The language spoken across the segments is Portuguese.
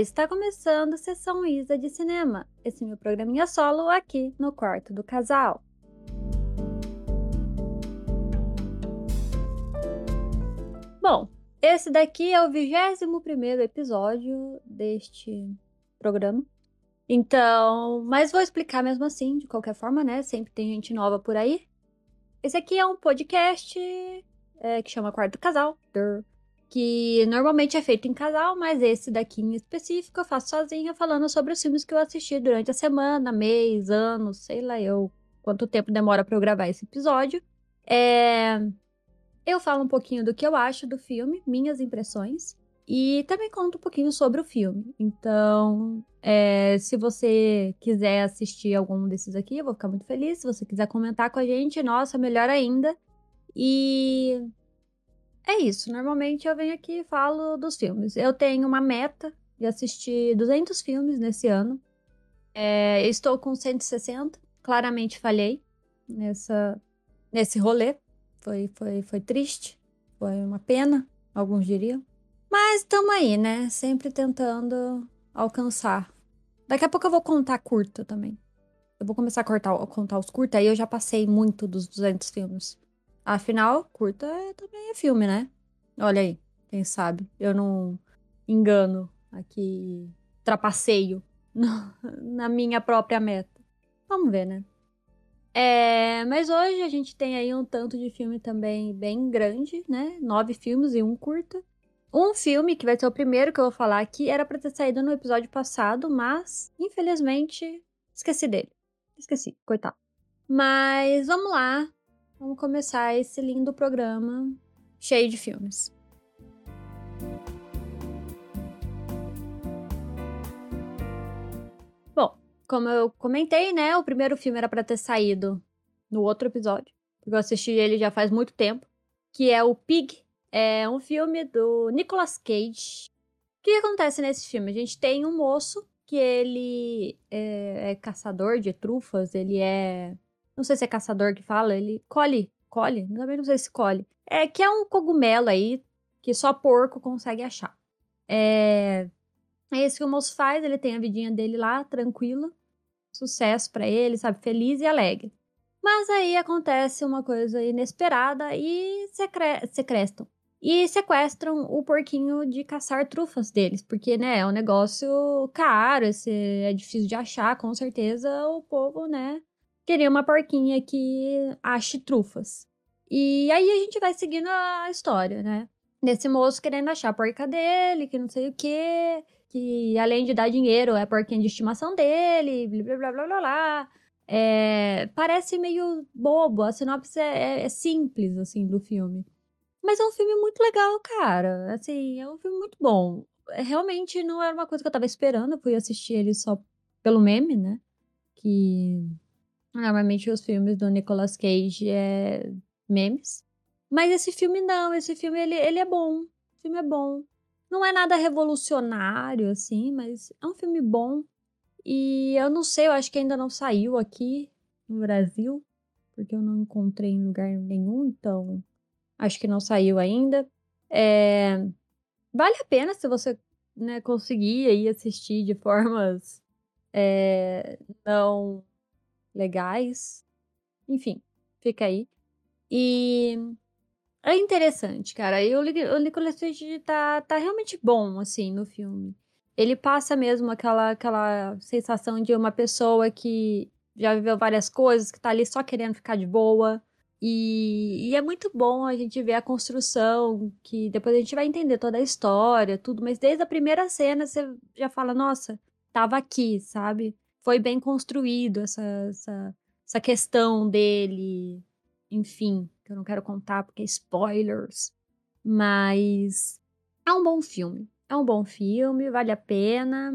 Está começando a Sessão Isa de Cinema, esse meu programinha solo aqui no quarto do casal. Bom, esse daqui é o 21 episódio deste programa. Então, mas vou explicar mesmo assim, de qualquer forma, né? Sempre tem gente nova por aí. Esse aqui é um podcast é, que chama Quarto Casal que normalmente é feito em casal, mas esse daqui em específico eu faço sozinha, falando sobre os filmes que eu assisti durante a semana, mês, ano, sei lá eu quanto tempo demora para eu gravar esse episódio. É... Eu falo um pouquinho do que eu acho do filme, minhas impressões, e também conto um pouquinho sobre o filme. Então, é... se você quiser assistir algum desses aqui, eu vou ficar muito feliz. Se você quiser comentar com a gente, nossa, melhor ainda. E é isso. Normalmente eu venho aqui e falo dos filmes. Eu tenho uma meta de assistir 200 filmes nesse ano. É, estou com 160. Claramente falhei nessa, nesse rolê. Foi, foi, foi triste. Foi uma pena, alguns diriam. Mas estamos aí, né? Sempre tentando alcançar. Daqui a pouco eu vou contar curta também. Eu vou começar a, cortar, a contar os curta, aí eu já passei muito dos 200 filmes. Afinal, curta é, também é filme, né? Olha aí, quem sabe eu não engano aqui, trapaceio na minha própria meta. Vamos ver, né? É, mas hoje a gente tem aí um tanto de filme também bem grande, né? Nove filmes e um curta. Um filme que vai ser o primeiro que eu vou falar aqui era para ter saído no episódio passado, mas infelizmente esqueci dele. Esqueci, coitado. Mas vamos lá, Vamos começar esse lindo programa cheio de filmes. Bom, como eu comentei, né, o primeiro filme era para ter saído no outro episódio, porque eu assisti ele já faz muito tempo, que é o Pig. É um filme do Nicolas Cage. O que acontece nesse filme? A gente tem um moço que ele é, é caçador de trufas, ele é não sei se é caçador que fala, ele colhe, colhe, também não sei se colhe. É que é um cogumelo aí que só porco consegue achar. É, é isso que o moço faz, ele tem a vidinha dele lá, tranquila, sucesso para ele, sabe, feliz e alegre. Mas aí acontece uma coisa inesperada e secre secrestam. E sequestram o porquinho de caçar trufas deles, porque, né, é um negócio caro, esse é difícil de achar, com certeza o povo, né, queria uma porquinha que ache trufas. E aí a gente vai seguindo a história, né? Desse moço querendo achar a porca dele, que não sei o quê, que além de dar dinheiro é a porquinha de estimação dele, blá blá blá blá blá. É, parece meio bobo, a sinopse é, é, é simples, assim, do filme. Mas é um filme muito legal, cara. Assim, é um filme muito bom. Realmente não era uma coisa que eu tava esperando, fui assistir ele só pelo meme, né? Que Normalmente os filmes do Nicolas Cage é memes. Mas esse filme não, esse filme ele, ele é bom. O filme é bom. Não é nada revolucionário, assim, mas é um filme bom. E eu não sei, eu acho que ainda não saiu aqui no Brasil, porque eu não encontrei em lugar nenhum, então acho que não saiu ainda. É... Vale a pena se você né, conseguir aí assistir de formas é, não legais. Enfim, fica aí. E é interessante, cara. E o, o Nicolas Cage tá, tá realmente bom, assim, no filme. Ele passa mesmo aquela, aquela sensação de uma pessoa que já viveu várias coisas, que tá ali só querendo ficar de boa. E, e, é muito bom a gente ver a construção, que depois a gente vai entender toda a história, tudo, mas desde a primeira cena você já fala, nossa, tava aqui, sabe? Foi bem construído essa, essa, essa questão dele. Enfim, que eu não quero contar porque é spoilers. Mas é um bom filme. É um bom filme, vale a pena.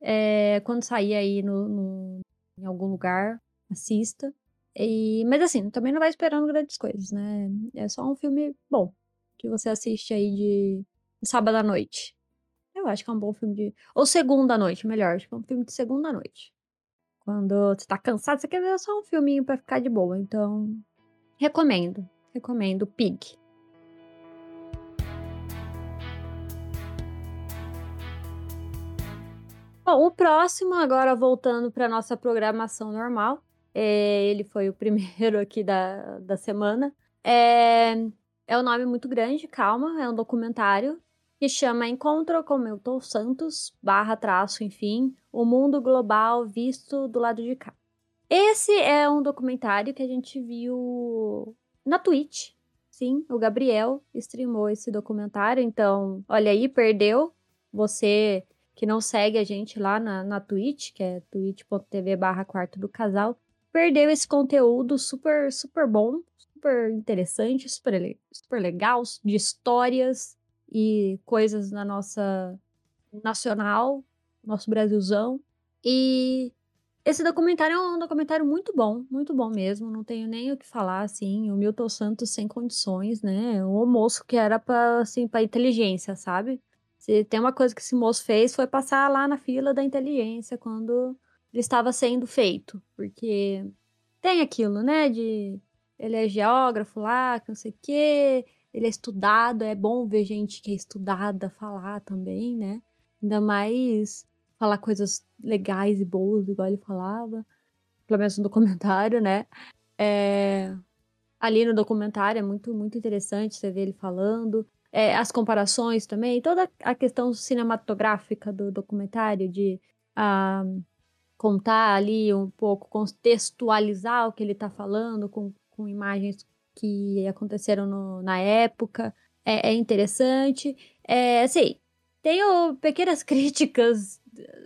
É, quando sair aí no, no, em algum lugar, assista. E, mas assim, também não vai esperando grandes coisas, né? É só um filme bom que você assiste aí de, de sábado à noite. Eu acho que é um bom filme de. Ou segunda noite, melhor. Acho que é um filme de segunda noite. Quando você tá cansado, você quer ver só um filminho para ficar de boa. Então, recomendo. Recomendo Pig. Bom, o próximo, agora voltando para nossa programação normal, é, ele foi o primeiro aqui da, da semana. É, é um nome muito grande, calma, é um documentário que chama Encontro com Milton Santos, barra traço, enfim, o mundo global visto do lado de cá. Esse é um documentário que a gente viu na Twitch. Sim, o Gabriel streamou esse documentário, então, olha aí, perdeu. Você que não segue a gente lá na, na Twitch, que é twitch.tv barra quarto do casal, perdeu esse conteúdo super, super bom, super interessante, super, super legal, de histórias e coisas na nossa nacional, nosso Brasilzão. E esse documentário é um documentário muito bom, muito bom mesmo, não tenho nem o que falar, assim, o Milton Santos sem condições, né, o moço que era para assim, pra inteligência, sabe? Se tem uma coisa que esse moço fez foi passar lá na fila da inteligência quando ele estava sendo feito, porque tem aquilo, né, de ele é geógrafo lá, que não sei o quê, ele é estudado, é bom ver gente que é estudada falar também, né? Ainda mais falar coisas legais e boas, igual ele falava, pelo menos no documentário, né? É... Ali no documentário é muito, muito interessante você ver ele falando é, as comparações também, toda a questão cinematográfica do documentário, de ah, contar ali um pouco, contextualizar o que ele está falando com, com imagens que aconteceram no, na época, é, é interessante. É, assim, tenho pequenas críticas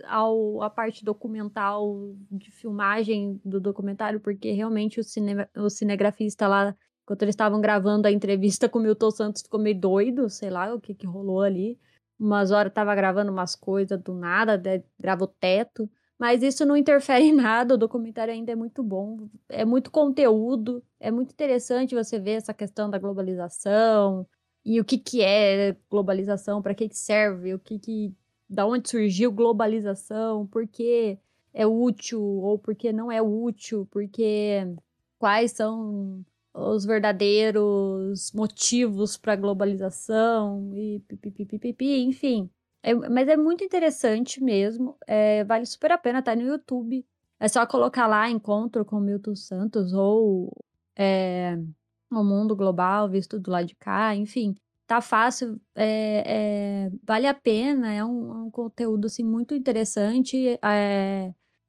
ao, à parte documental de filmagem do documentário, porque realmente o, cine, o cinegrafista lá Enquanto eles estavam gravando a entrevista com o Milton Santos, ficou meio doido, sei lá o que que rolou ali. Umas horas tava gravando umas coisas do nada, grava o teto. Mas isso não interfere em nada, o documentário ainda é muito bom, é muito conteúdo, é muito interessante você ver essa questão da globalização e o que que é globalização, para que que serve, o que que da onde surgiu globalização, por que é útil ou por que não é útil, porque quais são os verdadeiros motivos para a globalização e pipipipipi, enfim. É, mas é muito interessante mesmo, é, vale super a pena, tá no YouTube. É só colocar lá Encontro com Milton Santos ou é, O Mundo Global visto do lado de cá, enfim. Tá fácil, é, é, vale a pena, é um, é um, conteúdo assim, muito interessante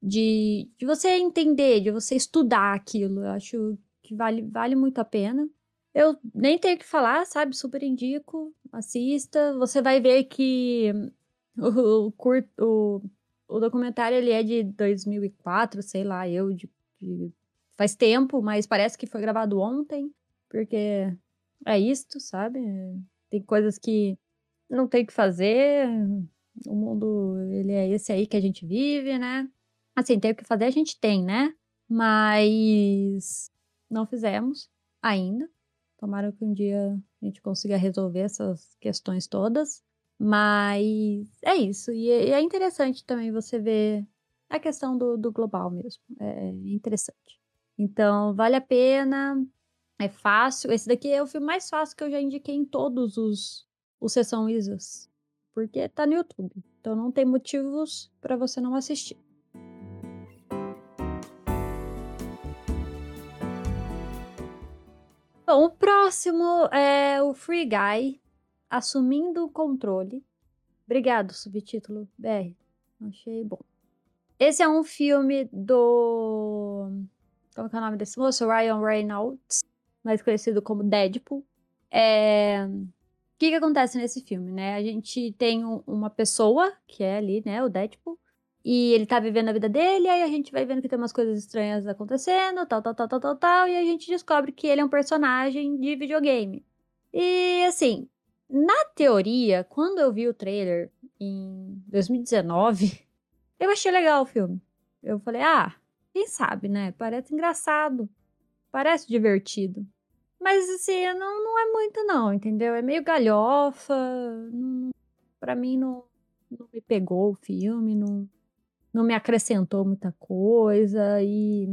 de, de você entender, de você estudar aquilo. Eu acho que vale, vale muito a pena. Eu nem tenho que falar, sabe? Super indico, assista. Você vai ver que o, o, o, o documentário ele é de 2004, sei lá, eu de, de, faz tempo, mas parece que foi gravado ontem, porque é isto, sabe? Tem coisas que não tem que fazer. O mundo, ele é esse aí que a gente vive, né? Assim, tem o que fazer, a gente tem, né? Mas não fizemos ainda. Tomara que um dia a gente consiga resolver essas questões todas. Mas é isso. E é, é interessante também você ver a questão do, do global mesmo. É interessante. Então, vale a pena. É fácil. Esse daqui é o filme mais fácil que eu já indiquei em todos os, os Sessão Isas. Porque tá no YouTube. Então não tem motivos para você não assistir. Bom, o próximo é o Free Guy assumindo o controle. Obrigado, subtítulo BR. Achei bom. Esse é um filme do. Como é o nome desse moço? Ryan Reynolds, mais conhecido como Deadpool. É... O que, que acontece nesse filme, né? A gente tem um, uma pessoa, que é ali, né, o Deadpool, e ele tá vivendo a vida dele, aí a gente vai vendo que tem umas coisas estranhas acontecendo, tal, tal, tal, tal, tal, tal, e a gente descobre que ele é um personagem de videogame. E assim, na teoria, quando eu vi o trailer em 2019, eu achei legal o filme. Eu falei, ah, quem sabe, né? Parece engraçado, parece divertido. Mas assim, não, não é muito não, entendeu? É meio galhofa, não, pra mim não, não me pegou o filme, não, não me acrescentou muita coisa e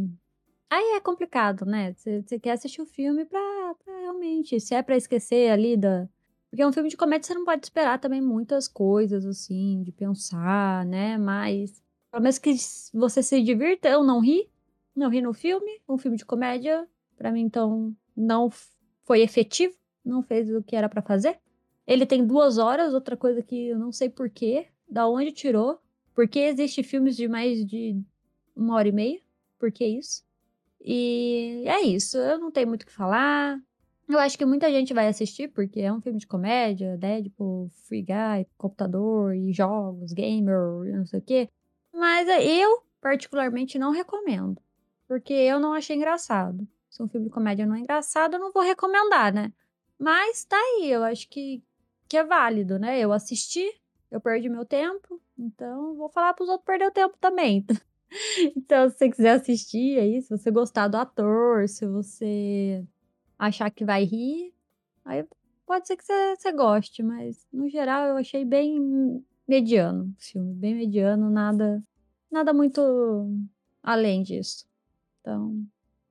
aí é complicado, né? Você quer assistir o filme pra, pra, realmente, se é pra esquecer ali da, Porque é um filme de comédia, você não pode esperar também muitas coisas, assim, de pensar, né? Mas, pelo menos que você se divirta, eu não ri. Não ri no filme. Um filme de comédia, para mim, então, não foi efetivo. Não fez o que era para fazer. Ele tem duas horas, outra coisa que eu não sei porquê, da onde tirou. Por que existe filmes de mais de uma hora e meia? Por que isso? E é isso. Eu não tenho muito o que falar. Eu acho que muita gente vai assistir, porque é um filme de comédia, Deadpool, Free Guy, computador e jogos, gamer, não sei o quê. Mas eu, particularmente, não recomendo. Porque eu não achei engraçado. Se um filme de comédia não é engraçado, eu não vou recomendar, né? Mas tá aí, eu acho que, que é válido, né? Eu assisti, eu perdi meu tempo, então vou falar pros outros perder o tempo também. então, se você quiser assistir aí, se você gostar do ator, se você achar que vai rir, aí pode ser que você, você goste, mas no geral eu achei bem mediano o filme, bem mediano, nada, nada muito além disso. Então,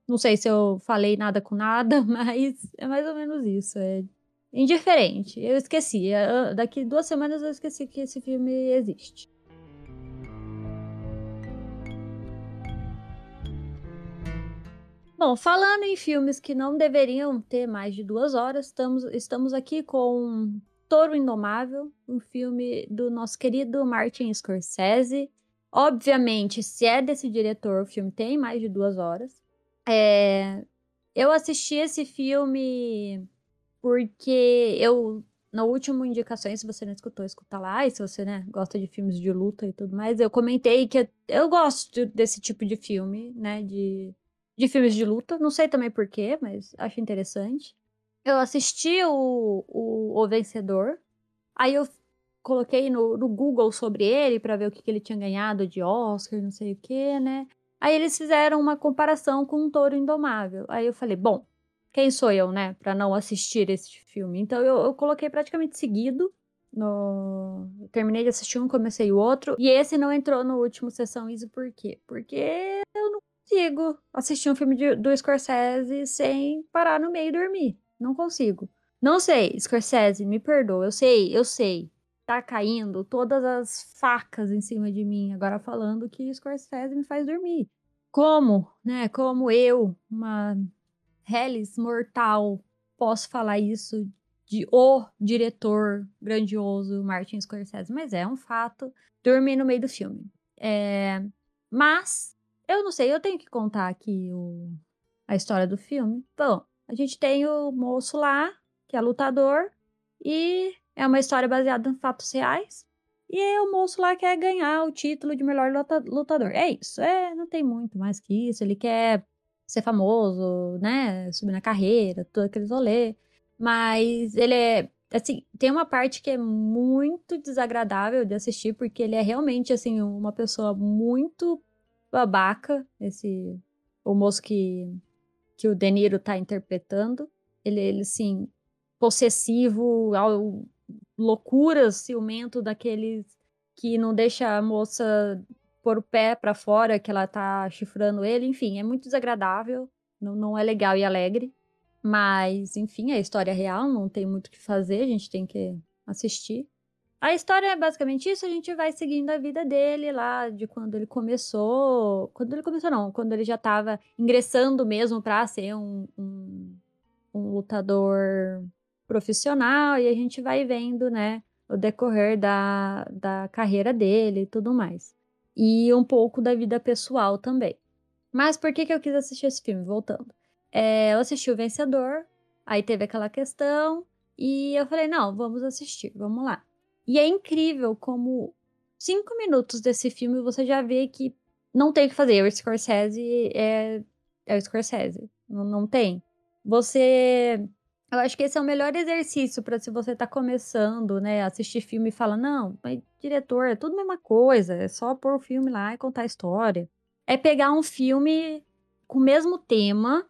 não sei se eu falei nada com nada, mas é mais ou menos isso. É indiferente. Eu esqueci. É, daqui duas semanas eu esqueci que esse filme existe. Bom, falando em filmes que não deveriam ter mais de duas horas, estamos, estamos aqui com Toro Indomável, um filme do nosso querido Martin Scorsese. Obviamente, se é desse diretor, o filme tem mais de duas horas. É, eu assisti esse filme porque eu no último indicações, se você não escutou, escuta lá. E se você, né, gosta de filmes de luta e tudo mais, eu comentei que eu gosto desse tipo de filme, né, de de filmes de luta. Não sei também porquê, mas acho interessante. Eu assisti o, o, o Vencedor. Aí eu coloquei no, no Google sobre ele para ver o que, que ele tinha ganhado de Oscar, não sei o que, né? Aí eles fizeram uma comparação com um touro indomável. Aí eu falei, bom, quem sou eu, né, para não assistir esse filme? Então eu, eu coloquei praticamente seguido. No... Terminei de assistir um, comecei o outro. E esse não entrou no último Sessão Easy, por quê? Porque eu não consigo assistir um filme de, do Scorsese sem parar no meio e dormir. Não consigo. Não sei, Scorsese, me perdoa. Eu sei, eu sei. Tá caindo todas as facas em cima de mim. Agora falando que Scorsese me faz dormir. Como, né? Como eu, uma Hellis mortal, posso falar isso de o diretor grandioso Martin Scorsese, mas é um fato. Dormir no meio do filme. É... Mas eu não sei, eu tenho que contar aqui o, a história do filme. Bom, a gente tem o moço lá, que é lutador, e é uma história baseada em fatos reais. E o moço lá quer ganhar o título de melhor lutador. É isso, é, não tem muito mais que isso. Ele quer ser famoso, né? Subir na carreira, todo aquele rolê. Mas ele é. Assim, tem uma parte que é muito desagradável de assistir, porque ele é realmente, assim, uma pessoa muito babaca, esse o moço que, que o De Niro tá interpretando. Ele, ele assim, possessivo, ao, loucuras, ciumento daqueles que não deixa a moça pôr o pé para fora, que ela tá chifrando ele. Enfim, é muito desagradável, não, não é legal e alegre. Mas, enfim, é história real, não tem muito o que fazer, a gente tem que assistir. A história é basicamente isso, a gente vai seguindo a vida dele lá, de quando ele começou. Quando ele começou, não, quando ele já estava ingressando mesmo para ser um, um, um, lutador profissional, e a gente vai vendo, né, o decorrer da, da carreira dele e tudo mais. E um pouco da vida pessoal também. Mas por que, que eu quis assistir esse filme? Voltando. É, eu assisti O Vencedor, aí teve aquela questão, e eu falei, não, vamos assistir, vamos lá. E é incrível como cinco minutos desse filme você já vê que não tem o que fazer. O Scorsese é, é o Scorsese. Não, não tem. Você. Eu acho que esse é o melhor exercício para se você tá começando, né, assistir filme e fala, não, mas diretor, é tudo a mesma coisa, é só pôr o filme lá e contar a história. É pegar um filme com o mesmo tema,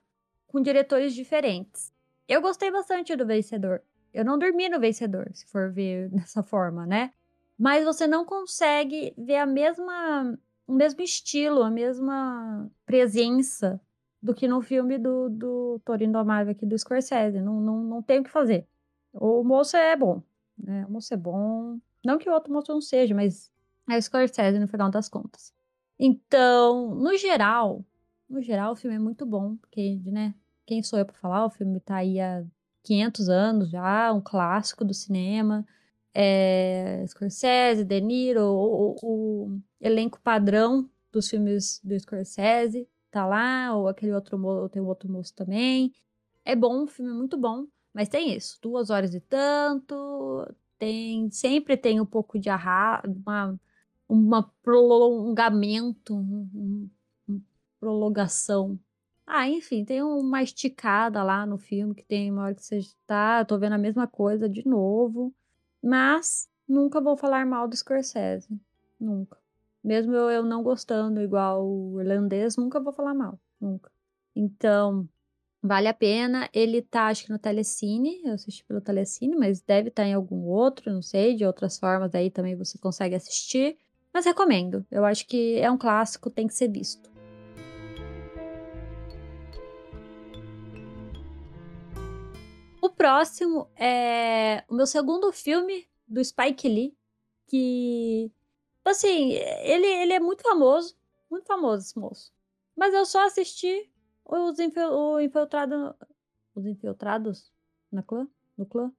com diretores diferentes. Eu gostei bastante do Vencedor. Eu não dormi no vencedor, se for ver dessa forma, né? Mas você não consegue ver a mesma, o mesmo estilo, a mesma presença do que no filme do, do Toro Indomável aqui do Scorsese. Não, não, não tem o que fazer. O moço é bom, né? O moço é bom. Não que o outro moço não seja, mas é o Scorsese no final das contas. Então, no geral, no geral o filme é muito bom, porque, né, quem sou eu para falar? O filme tá aí há 500 anos já, um clássico do cinema. É, Scorsese, De Niro, o, o, o elenco padrão dos filmes do Scorsese tá lá, ou aquele outro moço, tem outro moço também. É bom, o filme é muito bom, mas tem isso, duas horas e tanto, tem sempre tem um pouco de arra, uma, uma prolongamento, um, um, prolongação. Ah, enfim, tem uma esticada lá no filme que tem uma hora que você tá, tô vendo a mesma coisa de novo, mas nunca vou falar mal do Scorsese, nunca. Mesmo eu, eu não gostando igual o irlandês, nunca vou falar mal, nunca. Então, vale a pena. Ele tá, acho que no Telecine, eu assisti pelo Telecine, mas deve estar tá em algum outro, não sei, de outras formas aí também você consegue assistir. Mas recomendo, eu acho que é um clássico, tem que ser visto. O próximo é o meu segundo filme do Spike Lee, que Assim, ele, ele é muito famoso. Muito famoso esse moço. Mas eu só assisti os infil, o infiltrado. Os infiltrados na clã? No clã?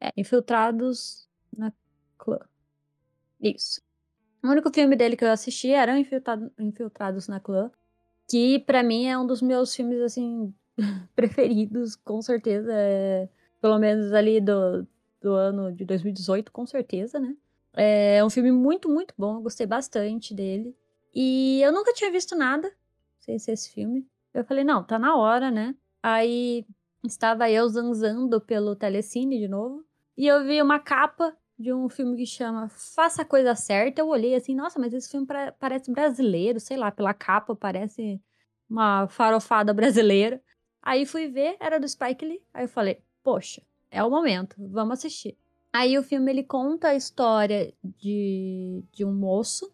É, infiltrados na clã. Isso. O único filme dele que eu assisti era infiltrado, Infiltrados na Clã. Que para mim é um dos meus filmes, assim, preferidos, com certeza. É, pelo menos ali do, do ano de 2018, com certeza, né? É um filme muito, muito bom. Eu gostei bastante dele. E eu nunca tinha visto nada sem ser esse filme. Eu falei, não, tá na hora, né? Aí estava eu zanzando pelo Telecine de novo. E eu vi uma capa de um filme que chama Faça a Coisa Certa. Eu olhei assim, nossa, mas esse filme parece brasileiro, sei lá, pela capa parece uma farofada brasileira. Aí fui ver, era do Spike Lee. Aí eu falei, poxa, é o momento, vamos assistir. Aí o filme ele conta a história de, de um moço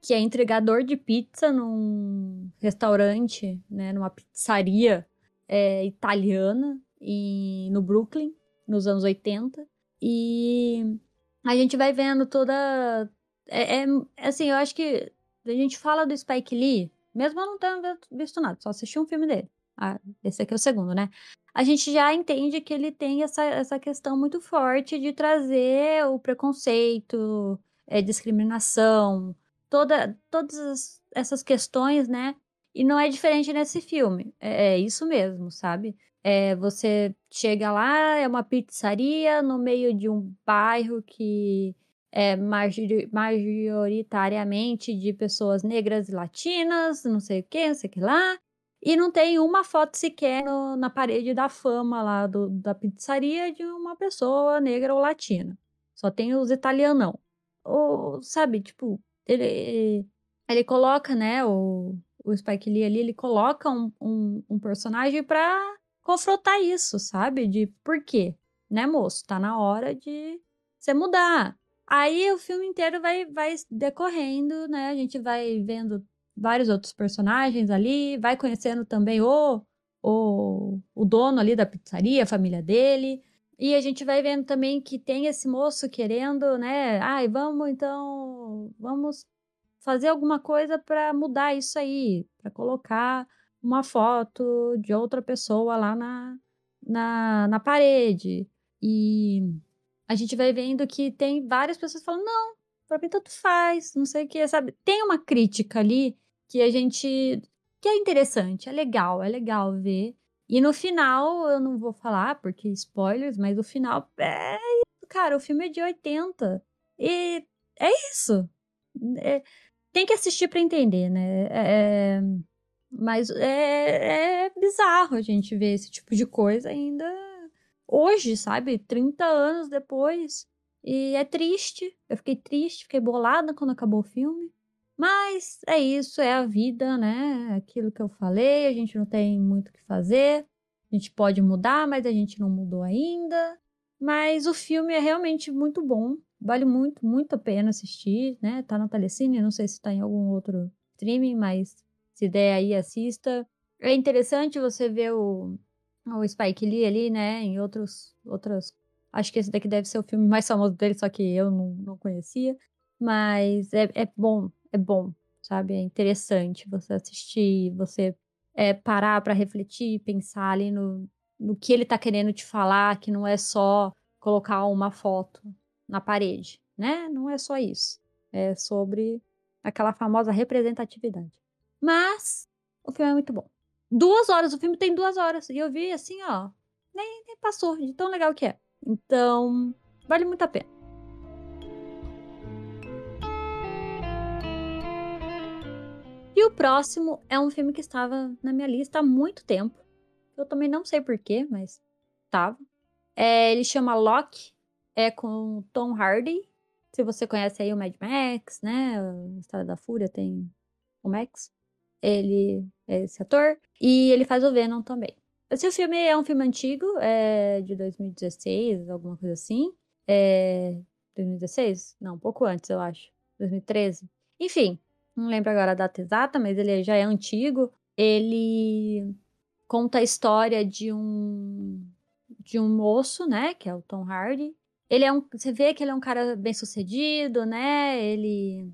que é entregador de pizza num restaurante, né, numa pizzaria é, italiana e no Brooklyn, nos anos 80. E a gente vai vendo toda. É, é, assim, eu acho que a gente fala do Spike Lee, mesmo eu não tendo visto nada, só assisti um filme dele. Ah, esse aqui é o segundo, né? A gente já entende que ele tem essa, essa questão muito forte de trazer o preconceito, é, discriminação, toda, todas essas questões, né? E não é diferente nesse filme. É, é isso mesmo, sabe? É, você chega lá, é uma pizzaria no meio de um bairro que é majoritariamente de pessoas negras e latinas, não sei o que, não sei o que lá. E não tem uma foto sequer no, na parede da fama lá do, da pizzaria de uma pessoa negra ou latina. Só tem os italianão. Ou, sabe, tipo, ele, ele coloca, né, o, o Spike Lee ali, ele coloca um, um, um personagem pra confrontar isso, sabe? De por quê? Né, moço? Tá na hora de você mudar. Aí o filme inteiro vai, vai decorrendo, né? A gente vai vendo vários outros personagens ali, vai conhecendo também o, o, o dono ali da pizzaria, a família dele. E a gente vai vendo também que tem esse moço querendo, né? Ai, vamos então, vamos fazer alguma coisa para mudar isso aí, para colocar uma foto de outra pessoa lá na, na, na parede. E a gente vai vendo que tem várias pessoas falando: não, para mim tanto faz, não sei o que, sabe? Tem uma crítica ali que a gente. que é interessante, é legal, é legal ver. E no final, eu não vou falar, porque spoilers, mas o final é isso, cara. O filme é de 80. E é isso. É, tem que assistir para entender, né? É, é, mas é, é bizarro a gente ver esse tipo de coisa ainda hoje, sabe? 30 anos depois. E é triste. Eu fiquei triste, fiquei bolada quando acabou o filme. Mas é isso, é a vida, né? Aquilo que eu falei, a gente não tem muito o que fazer. A gente pode mudar, mas a gente não mudou ainda. Mas o filme é realmente muito bom. Vale muito, muito a pena assistir, né? Tá na Telecine, não sei se tá em algum outro streaming, mas se der aí, assista. É interessante você ver o, o Spike Lee ali, né? Em outros, outras Acho que esse daqui deve ser o filme mais famoso dele, só que eu não, não conhecia. Mas é, é bom, é bom, sabe? É interessante você assistir, você é, parar para refletir, pensar ali no, no que ele tá querendo te falar, que não é só colocar uma foto na parede, né? Não é só isso. É sobre aquela famosa representatividade. Mas o filme é muito bom. Duas horas, o filme tem duas horas. E eu vi assim, ó, nem, nem passou de tão legal que é. Então, vale muito a pena. E o próximo é um filme que estava na minha lista há muito tempo. Eu também não sei porquê, mas estava. É, ele chama Loki, é com Tom Hardy. Se você conhece aí o Mad Max, né? A História da Fúria tem o Max. Ele é esse ator. E ele faz o Venom também. Esse filme é um filme antigo, é de 2016, alguma coisa assim. É... 2016? Não, um pouco antes, eu acho. 2013. Enfim, não lembro agora a data exata, mas ele já é antigo. Ele conta a história de um de um moço, né, que é o Tom Hardy. Ele é um, você vê que ele é um cara bem sucedido, né? Ele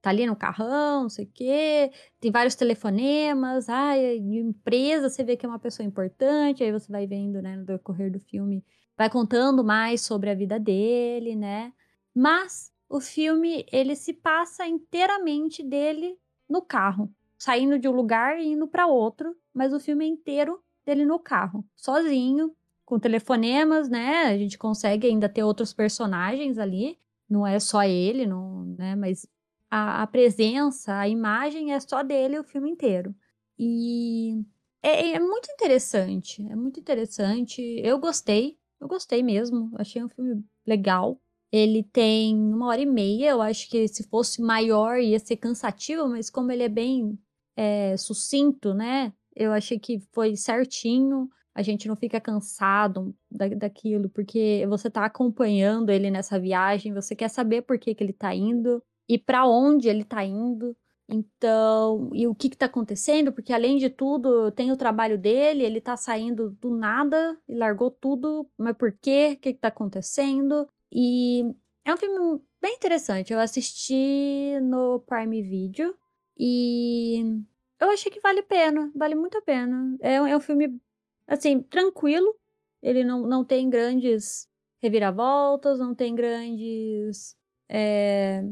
tá ali no carrão, não sei o quê. Tem vários telefonemas, ai, empresa, você vê que é uma pessoa importante, aí você vai vendo, né, no decorrer do filme, vai contando mais sobre a vida dele, né? Mas o filme ele se passa inteiramente dele no carro, saindo de um lugar e indo para outro, mas o filme é inteiro dele no carro, sozinho, com telefonemas, né? A gente consegue ainda ter outros personagens ali, não é só ele, não, né? Mas a, a presença, a imagem é só dele o filme inteiro. E é, é, muito interessante, é muito interessante. Eu gostei, eu gostei mesmo. Achei um filme legal. Ele tem uma hora e meia. Eu acho que se fosse maior ia ser cansativo, mas como ele é bem é, sucinto, né? Eu achei que foi certinho. A gente não fica cansado da, daquilo, porque você tá acompanhando ele nessa viagem, você quer saber por que, que ele tá indo e para onde ele tá indo. Então, e o que que tá acontecendo? Porque além de tudo, tem o trabalho dele, ele tá saindo do nada e largou tudo, mas por quê? O que que tá acontecendo? E é um filme bem interessante. Eu assisti no Prime Video e eu achei que vale a pena, vale muito a pena. É, é um filme, assim, tranquilo. Ele não, não tem grandes reviravoltas, não tem grandes é,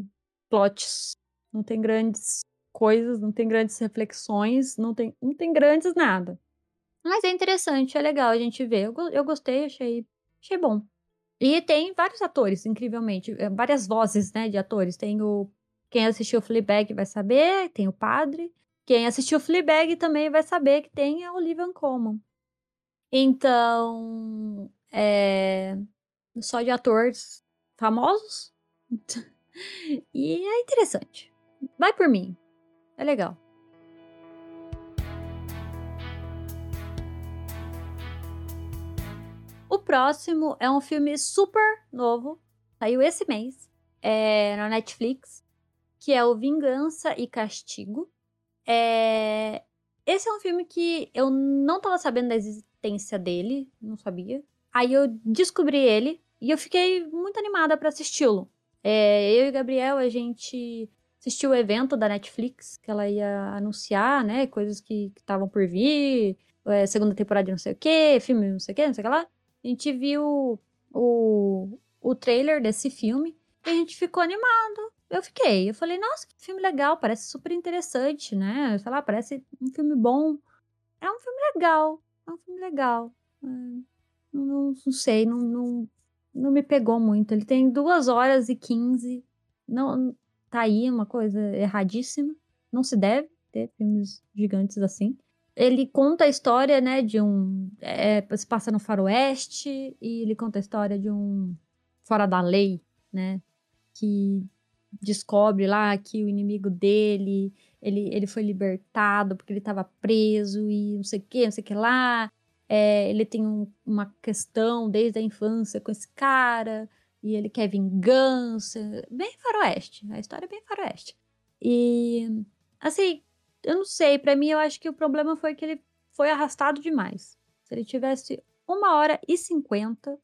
plots, não tem grandes coisas, não tem grandes reflexões, não tem, não tem grandes nada. Mas é interessante, é legal a gente ver. Eu, eu gostei, achei, achei bom. E tem vários atores, incrivelmente, eh, várias vozes, né, de atores. Tem o quem assistiu Fleabag vai saber, tem o padre. Quem assistiu Fleabag também vai saber que tem a Olivia Colman. Então, é só de atores famosos. e é interessante. Vai por mim. É legal. O próximo é um filme super novo, saiu esse mês, é, na Netflix, que é o Vingança e Castigo. É, esse é um filme que eu não estava sabendo da existência dele, não sabia. Aí eu descobri ele e eu fiquei muito animada para assisti-lo. É, eu e Gabriel, a gente assistiu o evento da Netflix, que ela ia anunciar, né, coisas que estavam por vir, é, segunda temporada de não sei o que, filme não sei o que, não sei o que lá a gente viu o, o trailer desse filme e a gente ficou animado. Eu fiquei. Eu falei, nossa, que filme legal, parece super interessante, né? Sei lá, parece um filme bom. É um filme legal. É um filme legal. É, não, não, não, sei, não, não, não me pegou muito. Ele tem duas horas e quinze. Não, tá aí uma coisa erradíssima. Não se deve ter filmes gigantes assim ele conta a história, né, de um. É, se passa no faroeste, e ele conta a história de um fora da lei, né, que descobre lá que o inimigo dele, ele, ele foi libertado porque ele estava preso e não sei o que, não sei o que lá. É, ele tem um, uma questão desde a infância com esse cara, e ele quer vingança. Bem faroeste, a história é bem faroeste. E, assim, eu não sei, para mim eu acho que o problema foi que ele foi arrastado demais. Se ele tivesse uma hora e cinquenta,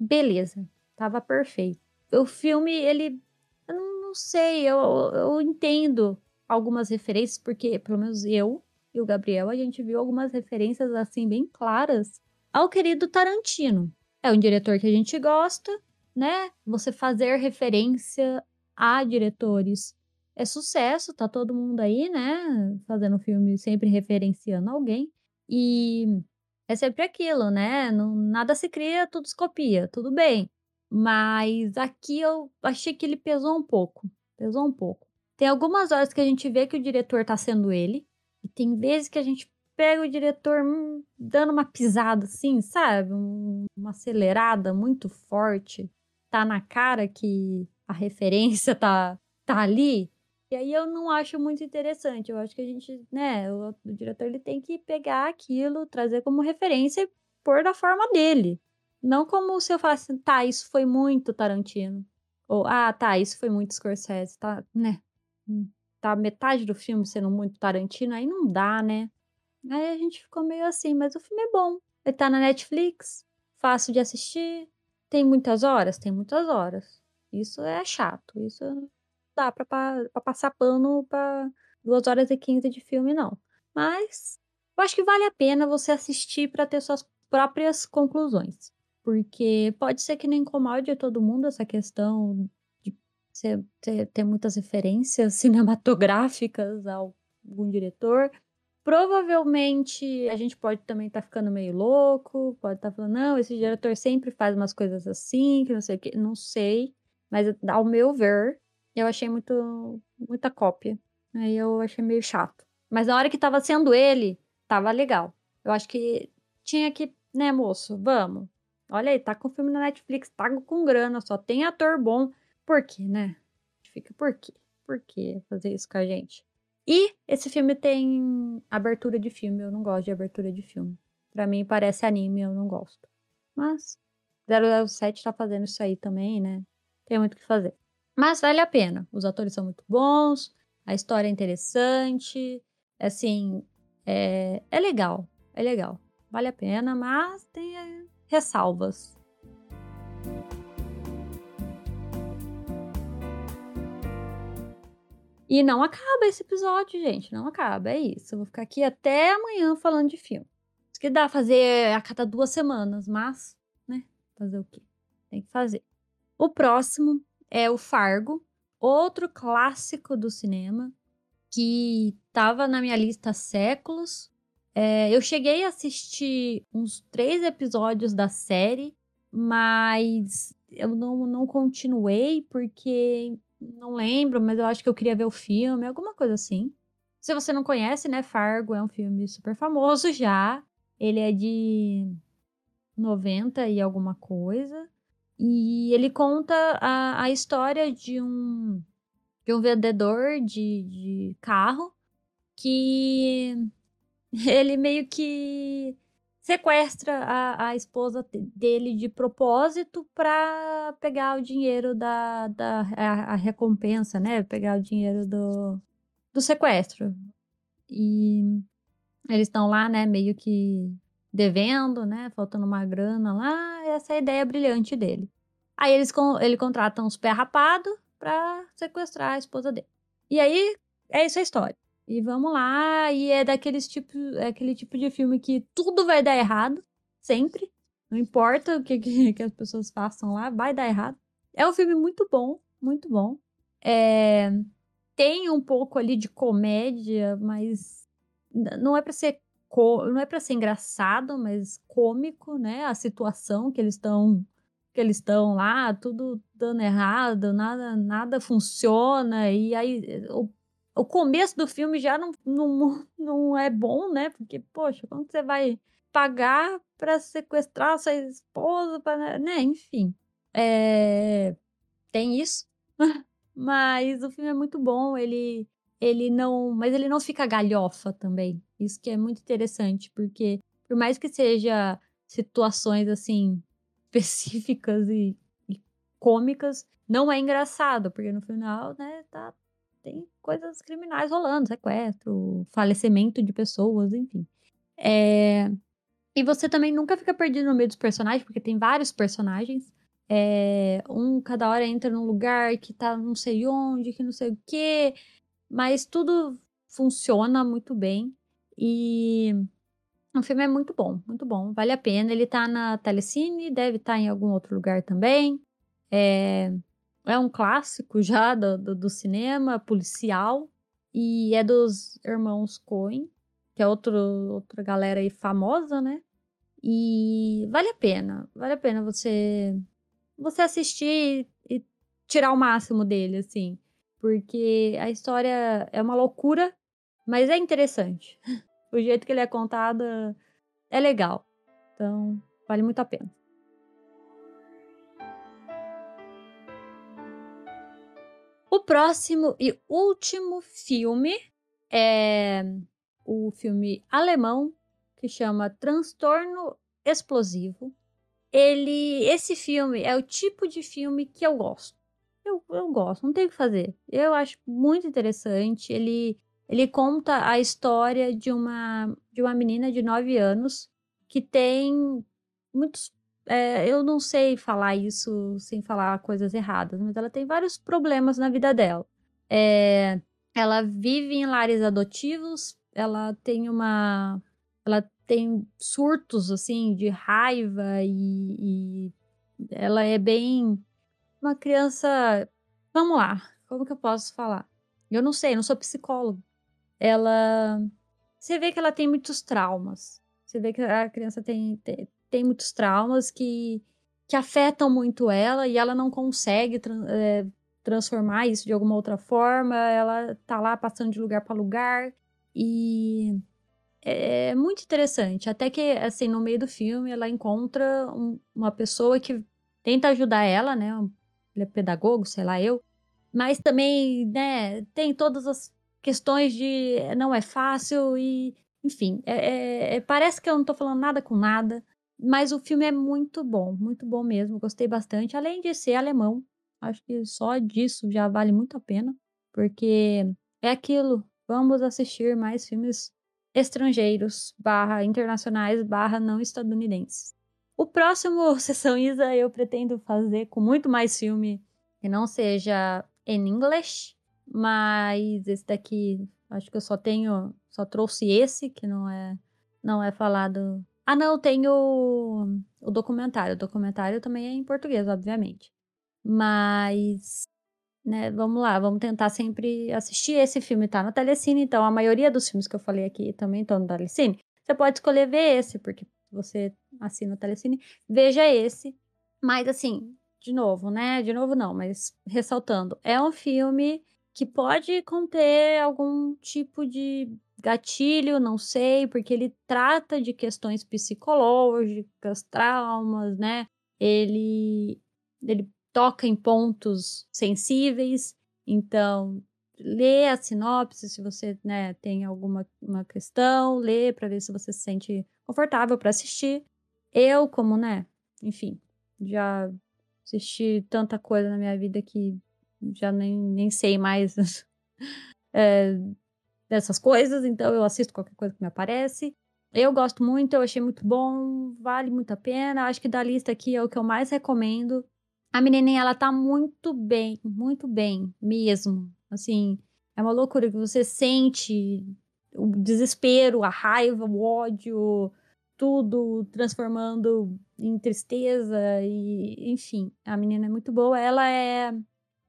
beleza, tava perfeito. O filme, ele. Eu não sei, eu, eu entendo algumas referências, porque pelo menos eu e o Gabriel, a gente viu algumas referências assim bem claras ao querido Tarantino. É um diretor que a gente gosta, né? Você fazer referência a diretores é sucesso, tá todo mundo aí, né? Fazendo filme sempre referenciando alguém. E é sempre aquilo, né? Não, nada se cria, tudo se copia, tudo bem. Mas aqui eu achei que ele pesou um pouco. Pesou um pouco. Tem algumas horas que a gente vê que o diretor tá sendo ele. E tem vezes que a gente pega o diretor hum, dando uma pisada assim, sabe? Um, uma acelerada muito forte. Tá na cara que a referência tá, tá ali. E aí eu não acho muito interessante. Eu acho que a gente, né, o, o diretor ele tem que pegar aquilo, trazer como referência e pôr da forma dele. Não como se eu falasse, tá, isso foi muito Tarantino. Ou, ah, tá, isso foi muito Scorsese, tá, né? Hum, tá metade do filme sendo muito Tarantino, aí não dá, né? Aí a gente ficou meio assim, mas o filme é bom. Ele tá na Netflix, fácil de assistir. Tem muitas horas? Tem muitas horas. Isso é chato. Isso dá pra, pra, passar pano pra 2 horas e 15 de filme, não. Mas eu acho que vale a pena você assistir para ter suas próprias conclusões. Porque pode ser que não incomode todo mundo essa questão de ter muitas referências cinematográficas a algum diretor. Provavelmente a gente pode também estar tá ficando meio louco, pode estar tá falando, não, esse diretor sempre faz umas coisas assim, que não sei o que, não sei. Mas ao meu ver, eu achei muito muita cópia. Aí eu achei meio chato. Mas na hora que tava sendo ele, tava legal. Eu acho que tinha que, né, moço, vamos. Olha aí, tá com filme na Netflix, tá com grana, só tem ator bom. Por quê, né? Fica por quê? Por que fazer isso com a gente? E esse filme tem abertura de filme, eu não gosto de abertura de filme. Pra mim parece anime, eu não gosto. Mas 007 tá fazendo isso aí também, né? Tem muito o que fazer. Mas vale a pena. Os atores são muito bons, a história é interessante, assim, é, é legal, é legal. Vale a pena, mas tem é, ressalvas. E não acaba esse episódio, gente. Não acaba. É isso. Eu vou ficar aqui até amanhã falando de filme. Isso que dá fazer a cada duas semanas, mas, né? Fazer o quê? Tem que fazer. O próximo é o Fargo, outro clássico do cinema que estava na minha lista há séculos. É, eu cheguei a assistir uns três episódios da série, mas eu não, não continuei porque não lembro, mas eu acho que eu queria ver o filme, alguma coisa assim. Se você não conhece, né, Fargo é um filme super famoso já. Ele é de 90 e alguma coisa. E ele conta a, a história de um, de um vendedor de, de carro que ele meio que sequestra a, a esposa dele de propósito para pegar o dinheiro da, da a, a, recompensa, né? Pegar o dinheiro do, do sequestro. E eles estão lá, né, meio que devendo, né? Faltando uma grana lá, essa ideia brilhante dele. Aí eles ele contrata uns pé rapado pra sequestrar a esposa dele. E aí é isso a história. E vamos lá, e é daqueles tipo, é aquele tipo de filme que tudo vai dar errado, sempre. Não importa o que, que, que as pessoas façam lá, vai dar errado. É um filme muito bom, muito bom. É, tem um pouco ali de comédia, mas não é para ser não é para ser engraçado, mas cômico, né? A situação que eles estão que eles estão lá, tudo dando errado, nada nada funciona e aí o, o começo do filme já não, não, não é bom, né? Porque poxa, como você vai pagar para sequestrar sua esposa, pra, né? Enfim, é... tem isso. Mas o filme é muito bom, ele ele não, mas ele não fica galhofa também. Isso que é muito interessante, porque por mais que seja situações assim específicas e, e cômicas, não é engraçado, porque no final, né, tá, tem coisas criminais rolando, sequestro, falecimento de pessoas, enfim. É, E você também nunca fica perdido no meio dos personagens, porque tem vários personagens. É, um cada hora entra num lugar que tá não sei onde, que não sei o quê. Mas tudo funciona muito bem. E o filme é muito bom, muito bom. Vale a pena. Ele tá na Telecine, deve estar tá em algum outro lugar também. É, é um clássico já do, do, do, cinema, policial. E é dos irmãos Coen, que é outro, outra galera aí famosa, né? E vale a pena. Vale a pena você, você assistir e tirar o máximo dele, assim. Porque a história é uma loucura, mas é interessante. o jeito que ele é contado é legal. Então, vale muito a pena. O próximo e último filme é o filme alemão que chama Transtorno Explosivo. Ele, esse filme é o tipo de filme que eu gosto. Eu, eu gosto, não tem o que fazer. Eu acho muito interessante. Ele, ele conta a história de uma, de uma menina de 9 anos que tem muitos é, eu não sei falar isso sem falar coisas erradas, mas ela tem vários problemas na vida dela. É, ela vive em lares adotivos, ela tem uma. Ela tem surtos, assim, de raiva e, e ela é bem. Uma criança. Vamos lá, como que eu posso falar? Eu não sei, eu não sou psicólogo. Ela. Você vê que ela tem muitos traumas. Você vê que a criança tem, tem, tem muitos traumas que, que afetam muito ela e ela não consegue é, transformar isso de alguma outra forma. Ela tá lá passando de lugar para lugar e é, é muito interessante. Até que, assim, no meio do filme, ela encontra um, uma pessoa que tenta ajudar ela, né? Ele é pedagogo, sei lá eu. Mas também, né, tem todas as questões de não é fácil e, enfim, é, é, parece que eu não tô falando nada com nada. Mas o filme é muito bom, muito bom mesmo. Gostei bastante. Além de ser alemão, acho que só disso já vale muito a pena, porque é aquilo. Vamos assistir mais filmes estrangeiros, barra internacionais, barra não estadunidenses. O próximo Sessão Isa eu pretendo fazer com muito mais filme que não seja em inglês, mas esse daqui acho que eu só tenho, só trouxe esse que não é não é falado ah, não, tem o, o documentário. O documentário também é em português, obviamente. Mas, né, vamos lá, vamos tentar sempre assistir. Esse filme tá na Telecine, então a maioria dos filmes que eu falei aqui também estão no Telecine. Você pode escolher ver esse, porque você assina o Telecine, veja esse. Mas assim, de novo, né? De novo não, mas ressaltando, é um filme que pode conter algum tipo de gatilho, não sei, porque ele trata de questões psicológicas, traumas, né? Ele ele toca em pontos sensíveis, então lê a sinopse se você né, tem alguma uma questão, lê para ver se você se sente confortável para assistir. Eu, como, né, enfim, já assisti tanta coisa na minha vida que já nem, nem sei mais é, dessas coisas, então eu assisto qualquer coisa que me aparece. Eu gosto muito, eu achei muito bom, vale muito a pena. Acho que da lista aqui é o que eu mais recomendo. A menininha, ela tá muito bem, muito bem mesmo. Assim, é uma loucura que você sente o desespero, a raiva, o ódio, tudo transformando em tristeza e, enfim, a menina é muito boa. Ela é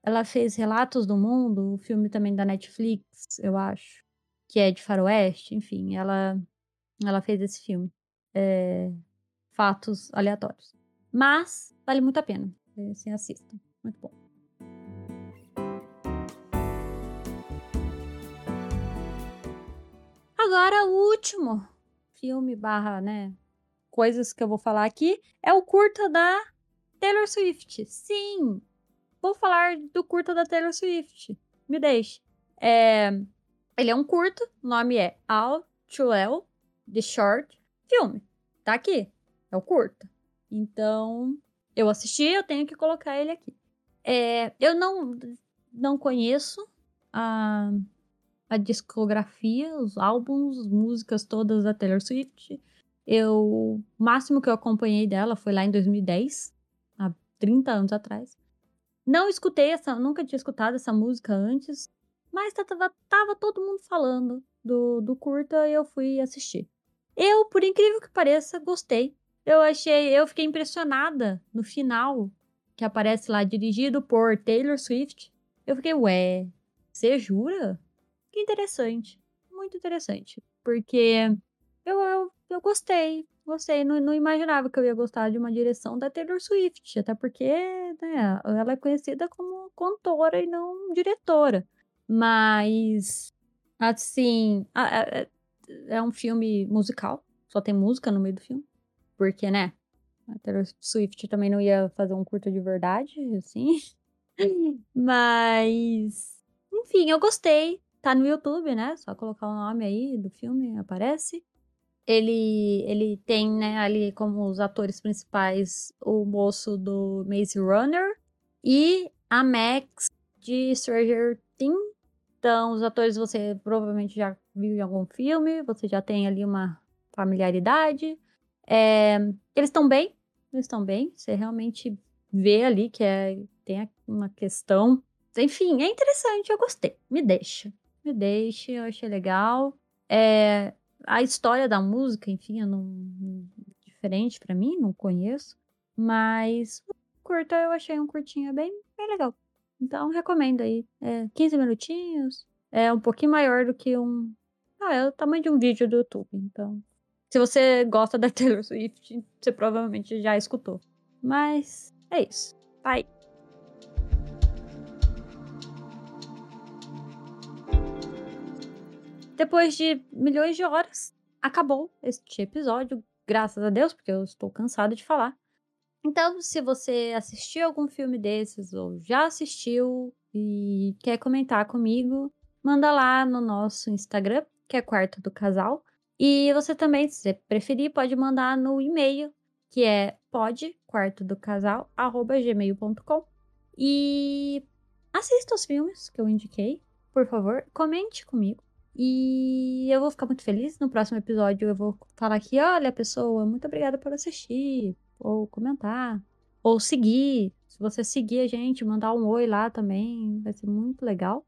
ela fez Relatos do Mundo, o filme também da Netflix, eu acho que é de faroeste, enfim, ela, ela fez esse filme. É, fatos aleatórios. Mas vale muito a pena. Assim, assista. Muito bom. Agora, o último filme barra, né? Coisas que eu vou falar aqui é o curta da Taylor Swift. Sim! Vou falar do curta da Taylor Swift. Me deixe. É, ele é um curto, o nome é All Too Well, The Short Filme. Tá aqui, é o curto. Então, eu assisti, eu tenho que colocar ele aqui. É, eu não, não conheço a, a discografia, os álbuns, as músicas todas da Taylor Swift. Eu, o máximo que eu acompanhei dela foi lá em 2010, há 30 anos atrás. Não escutei essa, nunca tinha escutado essa música antes, mas tava, tava todo mundo falando do, do curta e eu fui assistir. Eu, por incrível que pareça, gostei. Eu achei, eu fiquei impressionada no final, que aparece lá dirigido por Taylor Swift. Eu fiquei, ué, você jura? Interessante. Muito interessante. Porque eu, eu, eu gostei. Gostei. Não, não imaginava que eu ia gostar de uma direção da Taylor Swift. Até porque né, ela é conhecida como cantora e não diretora. Mas, assim, é um filme musical. Só tem música no meio do filme. Porque, né? A Taylor Swift também não ia fazer um curto de verdade, assim. Mas, enfim, eu gostei. Tá no YouTube, né? Só colocar o nome aí do filme, aparece. Ele, ele tem, né, ali como os atores principais o moço do Maze Runner e a Max de Stranger Things. Então, os atores você provavelmente já viu em algum filme, você já tem ali uma familiaridade. É, eles estão bem, eles estão bem. Você realmente vê ali que é, tem uma questão. Enfim, é interessante, eu gostei. Me deixa. Me deixa, eu achei legal. É, a história da música, enfim, é não, diferente para mim, não conheço. Mas curta eu achei um curtinho bem, bem legal. Então recomendo aí. É 15 minutinhos. É um pouquinho maior do que um. Ah, é o tamanho de um vídeo do YouTube. Então se você gosta da Taylor Swift, você provavelmente já escutou. Mas é isso. Bye. Depois de milhões de horas, acabou este episódio, graças a Deus, porque eu estou cansada de falar. Então, se você assistiu algum filme desses ou já assistiu e quer comentar comigo, manda lá no nosso Instagram, que é Quarto do Casal. E você também, se preferir, pode mandar no e-mail, que é podquartodocasal@gmail.com. E assista os filmes que eu indiquei, por favor, comente comigo. E eu vou ficar muito feliz. No próximo episódio eu vou falar aqui, olha, pessoa, muito obrigada por assistir, ou comentar, ou seguir. Se você seguir a gente, mandar um oi lá também, vai ser muito legal.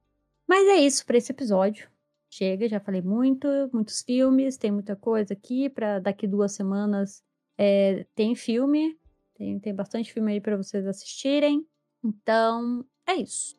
Mas é isso para esse episódio. Chega, já falei muito, muitos filmes, tem muita coisa aqui para daqui duas semanas é, tem filme, tem, tem bastante filme aí para vocês assistirem. Então, é isso.